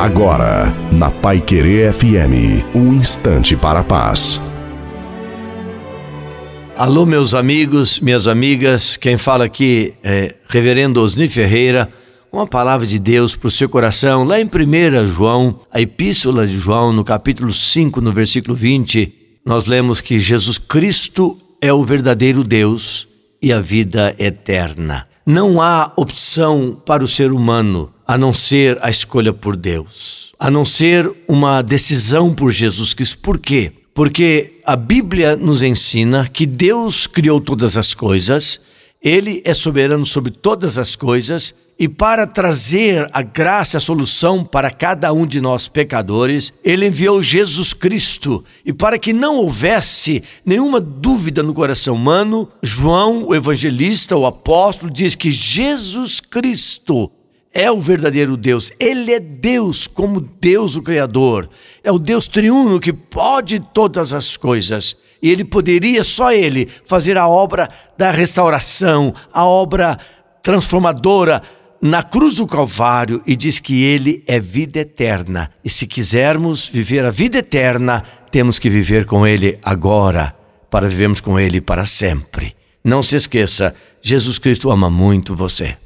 Agora, na Pai Querer FM, um instante para a paz. Alô, meus amigos, minhas amigas, quem fala aqui é Reverendo Osni Ferreira, com a palavra de Deus para o seu coração, lá em 1 João, a Epístola de João, no capítulo 5, no versículo 20, nós lemos que Jesus Cristo é o verdadeiro Deus e a vida eterna. Não há opção para o ser humano a não ser a escolha por Deus, a não ser uma decisão por Jesus Cristo. Por quê? Porque a Bíblia nos ensina que Deus criou todas as coisas, Ele é soberano sobre todas as coisas e para trazer a graça, a solução para cada um de nós pecadores, ele enviou Jesus Cristo. E para que não houvesse nenhuma dúvida no coração humano, João, o evangelista, o apóstolo, diz que Jesus Cristo é o verdadeiro Deus. Ele é Deus como Deus o Criador. É o Deus triuno que pode todas as coisas. E ele poderia, só ele, fazer a obra da restauração, a obra transformadora na cruz do Calvário e diz que ele é vida eterna. E se quisermos viver a vida eterna, temos que viver com ele agora, para vivermos com ele para sempre. Não se esqueça, Jesus Cristo ama muito você.